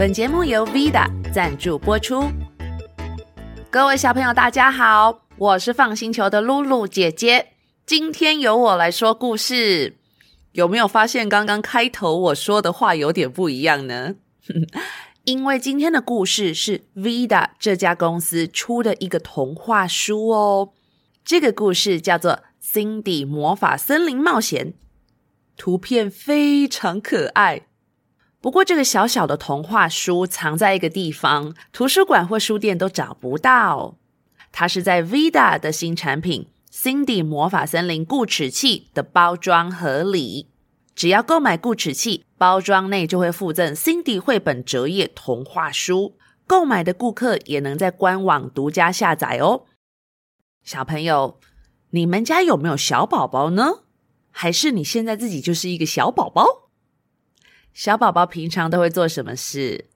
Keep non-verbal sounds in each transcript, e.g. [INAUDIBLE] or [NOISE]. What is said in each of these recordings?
本节目由 Vida 赞助播出。各位小朋友，大家好，我是放星球的露露姐姐。今天由我来说故事。有没有发现刚刚开头我说的话有点不一样呢？[LAUGHS] 因为今天的故事是 Vida 这家公司出的一个童话书哦。这个故事叫做《Cindy 魔法森林冒险》，图片非常可爱。不过，这个小小的童话书藏在一个地方，图书馆或书店都找不到。它是在 Vida 的新产品。Cindy 魔法森林固齿器的包装盒里，只要购买固齿器，包装内就会附赠 Cindy 绘本折页童话书。购买的顾客也能在官网独家下载哦。小朋友，你们家有没有小宝宝呢？还是你现在自己就是一个小宝宝？小宝宝平常都会做什么事？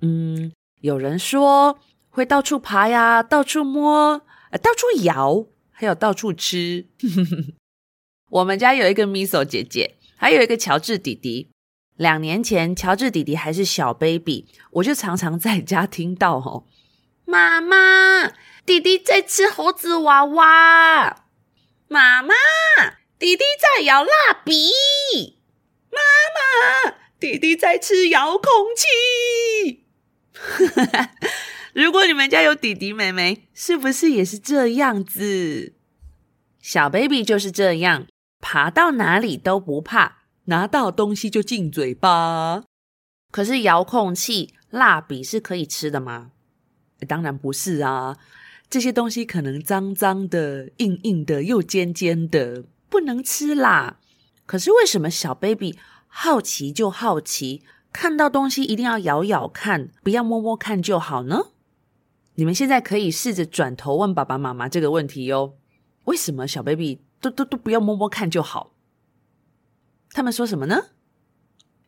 嗯，有人说会到处爬呀，到处摸，呃，到处摇。还有到处吃。[LAUGHS] 我们家有一个 Miso 姐姐，还有一个乔治弟弟。两年前，乔治弟弟还是小 baby，我就常常在家听到哦，妈妈，弟弟在吃猴子娃娃。妈妈，弟弟在咬蜡笔。妈妈，弟弟在吃遥控器。[LAUGHS] 如果你们家有弟弟妹妹，是不是也是这样子？小 baby 就是这样，爬到哪里都不怕，拿到东西就进嘴巴。可是遥控器、蜡笔是可以吃的吗？当然不是啊，这些东西可能脏脏的、硬硬的、又尖尖的，不能吃啦。可是为什么小 baby 好奇就好奇，看到东西一定要咬咬看，不要摸摸看就好呢？你们现在可以试着转头问爸爸妈妈这个问题哟：为什么小 baby 都都都不要摸摸看就好？他们说什么呢？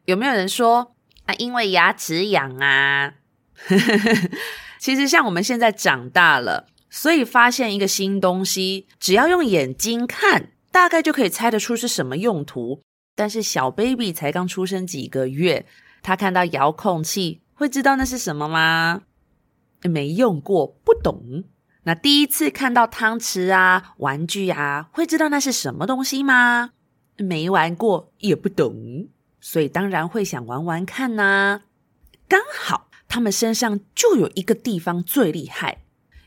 有没有人说啊？因为牙齿痒啊？[LAUGHS] 其实像我们现在长大了，所以发现一个新东西，只要用眼睛看，大概就可以猜得出是什么用途。但是小 baby 才刚出生几个月，他看到遥控器，会知道那是什么吗？没用过，不懂。那第一次看到汤匙啊、玩具啊，会知道那是什么东西吗？没玩过，也不懂，所以当然会想玩玩看呐。刚好他们身上就有一个地方最厉害，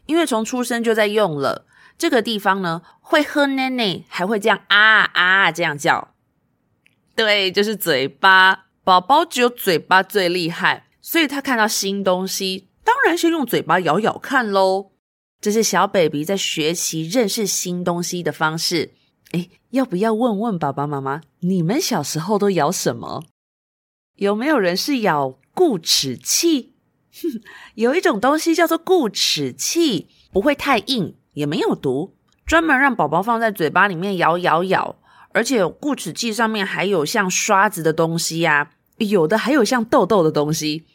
因为从出生就在用了。这个地方呢，会喝奶奶，还会这样啊啊这样叫。对，就是嘴巴。宝宝只有嘴巴最厉害，所以他看到新东西。当然先用嘴巴咬咬看喽，这是小 baby 在学习认识新东西的方式。哎，要不要问问爸爸妈妈，你们小时候都咬什么？有没有人是咬固齿器？有一种东西叫做固齿器，不会太硬，也没有毒，专门让宝宝放在嘴巴里面咬咬咬。而且固齿器上面还有像刷子的东西呀，有的还有像豆豆的东西。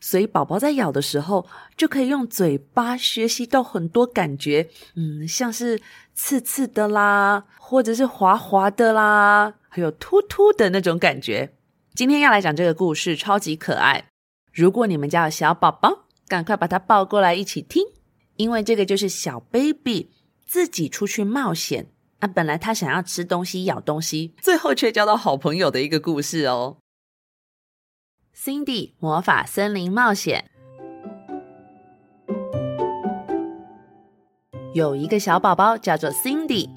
所以宝宝在咬的时候，就可以用嘴巴学习到很多感觉，嗯，像是刺刺的啦，或者是滑滑的啦，还有突突的那种感觉。今天要来讲这个故事，超级可爱。如果你们家有小宝宝，赶快把它抱过来一起听，因为这个就是小 baby 自己出去冒险啊。本来他想要吃东西、咬东西，最后却交到好朋友的一个故事哦。Cindy 魔法森林冒险，有一个小宝宝叫做 Cindy，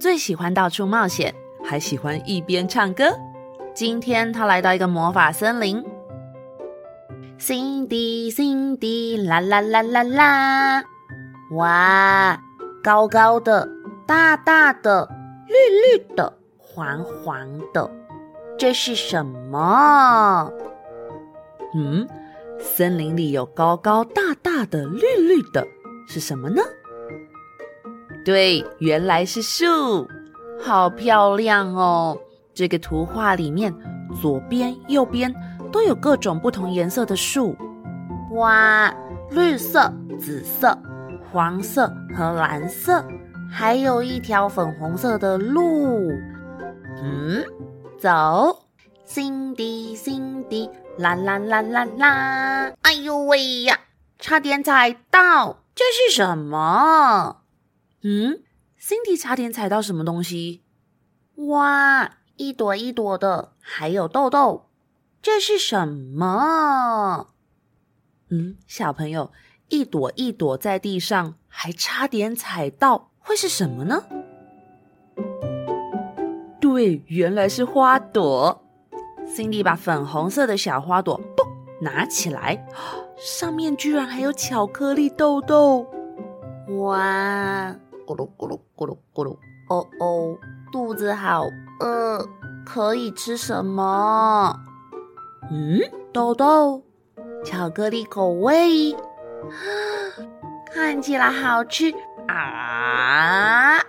最喜欢到处冒险，还喜欢一边唱歌。今天他来到一个魔法森林，Cindy Cindy 啦啦啦啦啦，哇，高高的，大大的，绿绿的，黄黄的，这是什么？嗯，森林里有高高大大的绿绿的，是什么呢？对，原来是树，好漂亮哦！这个图画里面，左边、右边都有各种不同颜色的树，哇，绿色、紫色、黄色和蓝色，还有一条粉红色的路。嗯，走。Cindy，Cindy，啦啦啦啦啦！哎呦喂呀，差点踩到！这是什么？嗯，Cindy 差点踩到什么东西？哇，一朵一朵的，还有豆豆，这是什么？嗯，小朋友，一朵一朵在地上，还差点踩到，会是什么呢？对，原来是花朵。Cindy 把粉红色的小花朵嘣拿起来，上面居然还有巧克力豆豆！哇，咕噜咕噜咕噜咕噜！哦哦，肚子好饿，可以吃什么？嗯，豆豆，巧克力口味，[GASPS] 看起来好吃啊！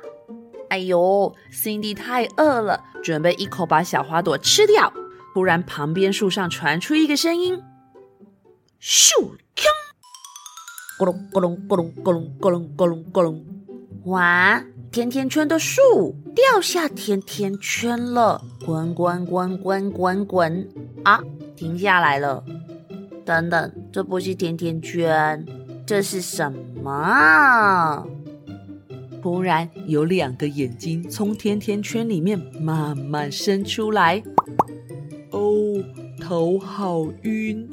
哎呦，Cindy 太饿了，准备一口把小花朵吃掉。突然，旁边树上传出一个声音：“咻，锵，咕隆咕隆咕隆咕隆咕隆咕隆咕隆！哇，甜甜圈的树掉下甜甜圈了，滚滚滚滚滚滚！啊，停下来了。等等，这不是甜甜圈，这是什么？突然，有两个眼睛从甜甜圈里面慢慢伸出来。哦，头好晕，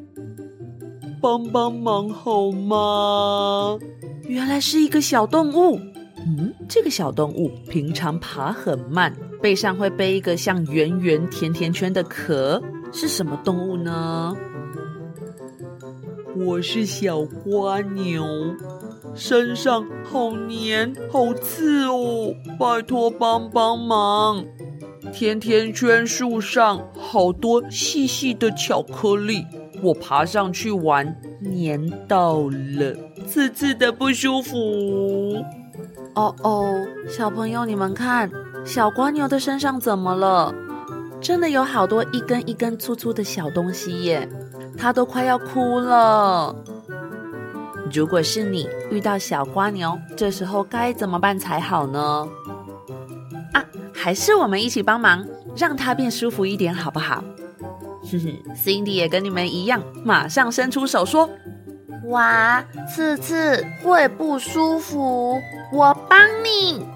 帮帮忙好吗？原来是一个小动物。嗯，这个小动物平常爬很慢，背上会背一个像圆圆甜甜圈的壳，是什么动物呢？我是小蜗牛，身上好黏好刺哦，拜托帮帮忙。甜甜圈树上好多细细的巧克力，我爬上去玩，黏到了，刺刺的不舒服。哦哦，小朋友，你们看，小蜗牛的身上怎么了？真的有好多一根一根粗粗的小东西耶，它都快要哭了。如果是你遇到小瓜牛，这时候该怎么办才好呢？啊还是我们一起帮忙，让它变舒服一点，好不好？哼 [LAUGHS] 哼，Cindy 也跟你们一样，马上伸出手说：“哇，刺刺会不舒服，我帮你。”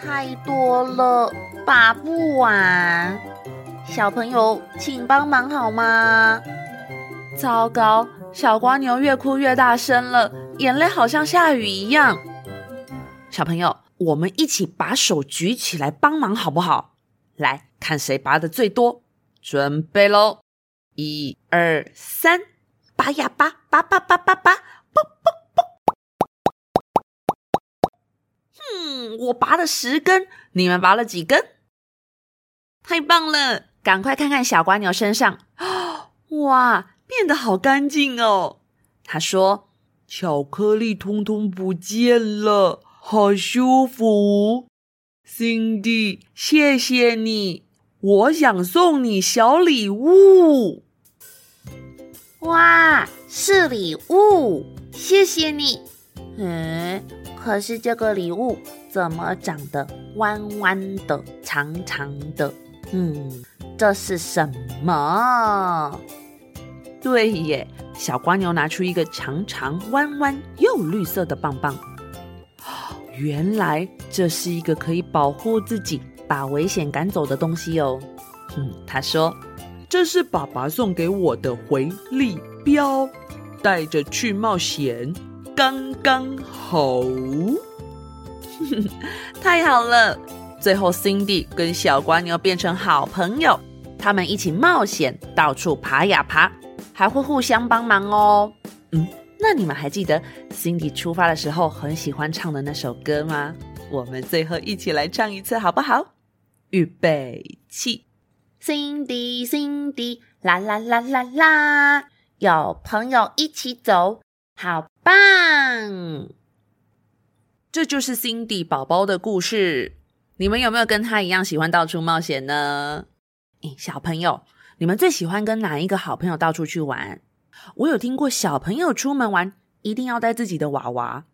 太多了，拔不完，小朋友请帮忙好吗？糟糕，小蜗牛越哭越大声了，眼泪好像下雨一样。小朋友。我们一起把手举起来帮忙，好不好？来看谁拔的最多。准备喽，一二三，拔呀拔，拔拔拔拔拔，啵啵啵。哼，我拔了十根，你们拔了几根？太棒了！赶快看看小瓜牛身上，[GASPS] 哇，变得好干净哦。他说：“巧克力通通不见了。”好舒服，Cindy，谢谢你。我想送你小礼物。哇，是礼物，谢谢你。嗯，可是这个礼物怎么长得弯弯的、长长的？嗯，这是什么？对耶，小瓜牛拿出一个长长、弯弯又绿色的棒棒。原来这是一个可以保护自己、把危险赶走的东西哦。嗯，他说：“这是爸爸送给我的回力镖，带着去冒险刚刚好。[LAUGHS] ”太好了！最后，Cindy 跟小瓜牛变成好朋友，他们一起冒险，到处爬呀爬，还会互相帮忙哦。嗯。那你们还记得 Cindy 出发的时候很喜欢唱的那首歌吗？我们最后一起来唱一次好不好？预备起！Cindy Cindy 啦啦啦啦啦，有朋友一起走，好棒！这就是 Cindy 宝宝的故事。你们有没有跟他一样喜欢到处冒险呢？诶，小朋友，你们最喜欢跟哪一个好朋友到处去玩？我有听过小朋友出门玩一定要带自己的娃娃，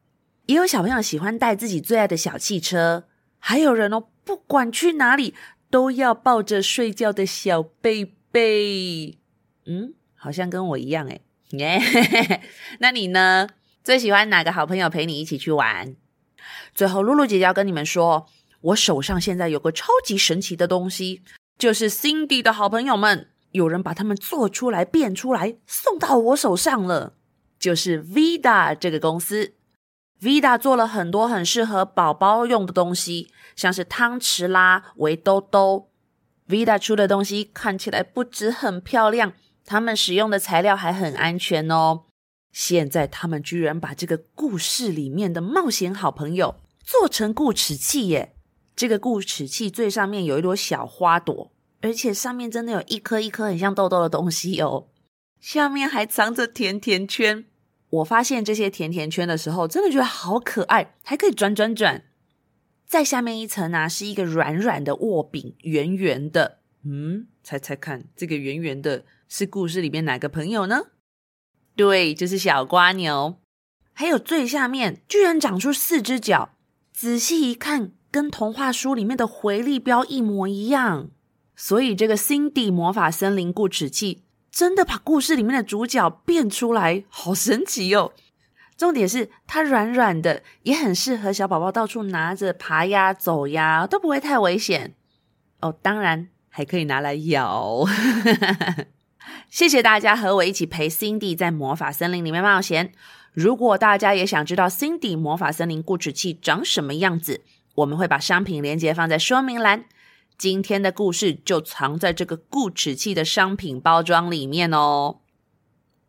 也有小朋友喜欢带自己最爱的小汽车，还有人哦，不管去哪里都要抱着睡觉的小贝贝。嗯，好像跟我一样哎。[LAUGHS] 那你呢？最喜欢哪个好朋友陪你一起去玩？最后，露露姐姐要跟你们说，我手上现在有个超级神奇的东西，就是 Cindy 的好朋友们，有人把它们做出来、变出来，送到我手上了。就是 Vida 这个公司，Vida 做了很多很适合宝宝用的东西，像是汤匙啦、围兜兜。Vida 出的东西看起来不止很漂亮，他们使用的材料还很安全哦。现在他们居然把这个故事里面的冒险好朋友做成固齿器耶！这个固齿器最上面有一朵小花朵，而且上面真的有一颗一颗很像豆豆的东西哦。下面还藏着甜甜圈。我发现这些甜甜圈的时候，真的觉得好可爱，还可以转转转。在下面一层呢，是一个软软的握柄，圆圆的。嗯，猜猜看，这个圆圆的是故事里面哪个朋友呢？对，就是小瓜牛。还有最下面居然长出四只脚，仔细一看，跟童话书里面的回力标一模一样。所以这个 Cindy 魔法森林固齿器真的把故事里面的主角变出来，好神奇哟！重点是它软软的，也很适合小宝宝到处拿着爬呀、走呀，都不会太危险哦。当然还可以拿来咬。[LAUGHS] 谢谢大家和我一起陪 Cindy 在魔法森林里面冒险。如果大家也想知道 Cindy 魔法森林固齿器长什么样子，我们会把商品链接放在说明栏。今天的故事就藏在这个固齿器的商品包装里面哦。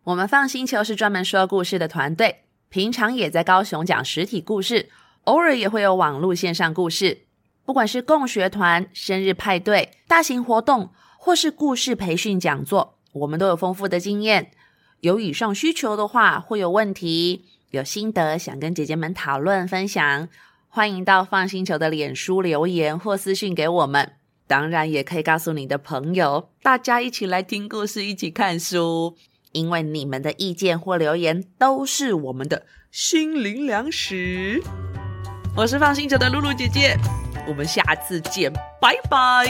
我们放星球是专门说故事的团队，平常也在高雄讲实体故事，偶尔也会有网络线上故事。不管是共学团、生日派对、大型活动，或是故事培训讲座。我们都有丰富的经验，有以上需求的话，会有问题、有心得想跟姐姐们讨论分享，欢迎到放星球的脸书留言或私讯给我们。当然，也可以告诉你的朋友，大家一起来听故事，一起看书。因为你们的意见或留言都是我们的心灵粮食。我是放星球的露露姐姐，我们下次见，拜拜。